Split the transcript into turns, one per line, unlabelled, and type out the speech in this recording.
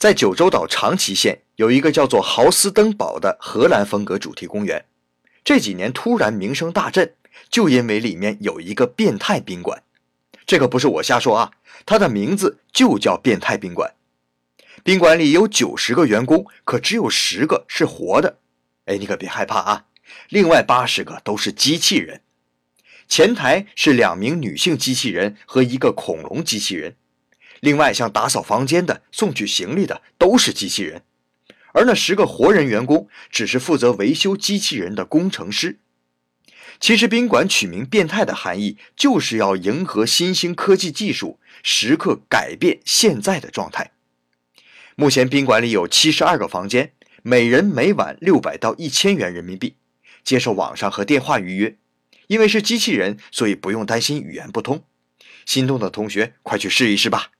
在九州岛长崎县有一个叫做豪斯登堡的荷兰风格主题公园，这几年突然名声大振，就因为里面有一个变态宾馆。这个不是我瞎说啊，它的名字就叫变态宾馆。宾馆里有九十个员工，可只有十个是活的。哎，你可别害怕啊，另外八十个都是机器人。前台是两名女性机器人和一个恐龙机器人，另外像打扫房间的、送去行李的都是机器人，而那十个活人员工只是负责维修机器人的工程师。其实宾馆取名“变态”的含义，就是要迎合新兴科技技术，时刻改变现在的状态。目前宾馆里有七十二个房间，每人每晚六百到一千元人民币，接受网上和电话预约。因为是机器人，所以不用担心语言不通。心动的同学，快去试一试吧！